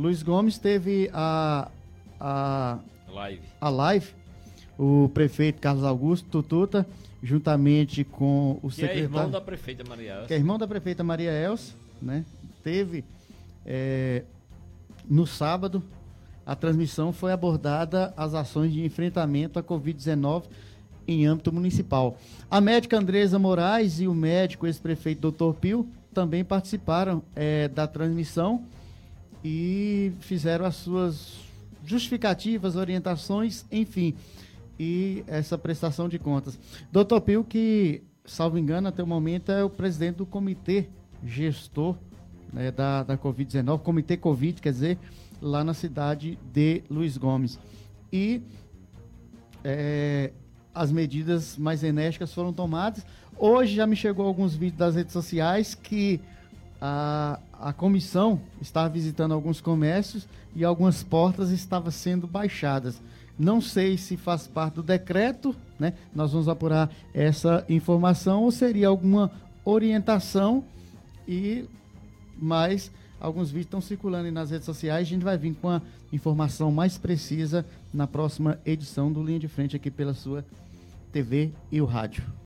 Luiz Gomes teve a, a, Live. a live, o prefeito Carlos Augusto Tututa, juntamente com o Que é secretário. irmão da prefeita Maria que é irmão da prefeita Maria Elsa, né? Teve é, no sábado a transmissão foi abordada as ações de enfrentamento à Covid-19 em âmbito municipal. A médica Andresa Moraes e o médico ex-prefeito Dr. Pio também participaram é, da transmissão e fizeram as suas justificativas, orientações, enfim, e essa prestação de contas. Dr. Pio, que, salvo engano, até o momento é o presidente do comitê gestor né, da, da Covid-19, comitê Covid, quer dizer, lá na cidade de Luiz Gomes. E é, as medidas mais enérgicas foram tomadas. Hoje já me chegou alguns vídeos das redes sociais que a, a comissão estava visitando alguns comércios e algumas portas estavam sendo baixadas. Não sei se faz parte do decreto, né? Nós vamos apurar essa informação ou seria alguma orientação e mas alguns vídeos estão circulando nas redes sociais. A gente vai vir com a informação mais precisa na próxima edição do Linha de Frente aqui pela sua TV e o rádio.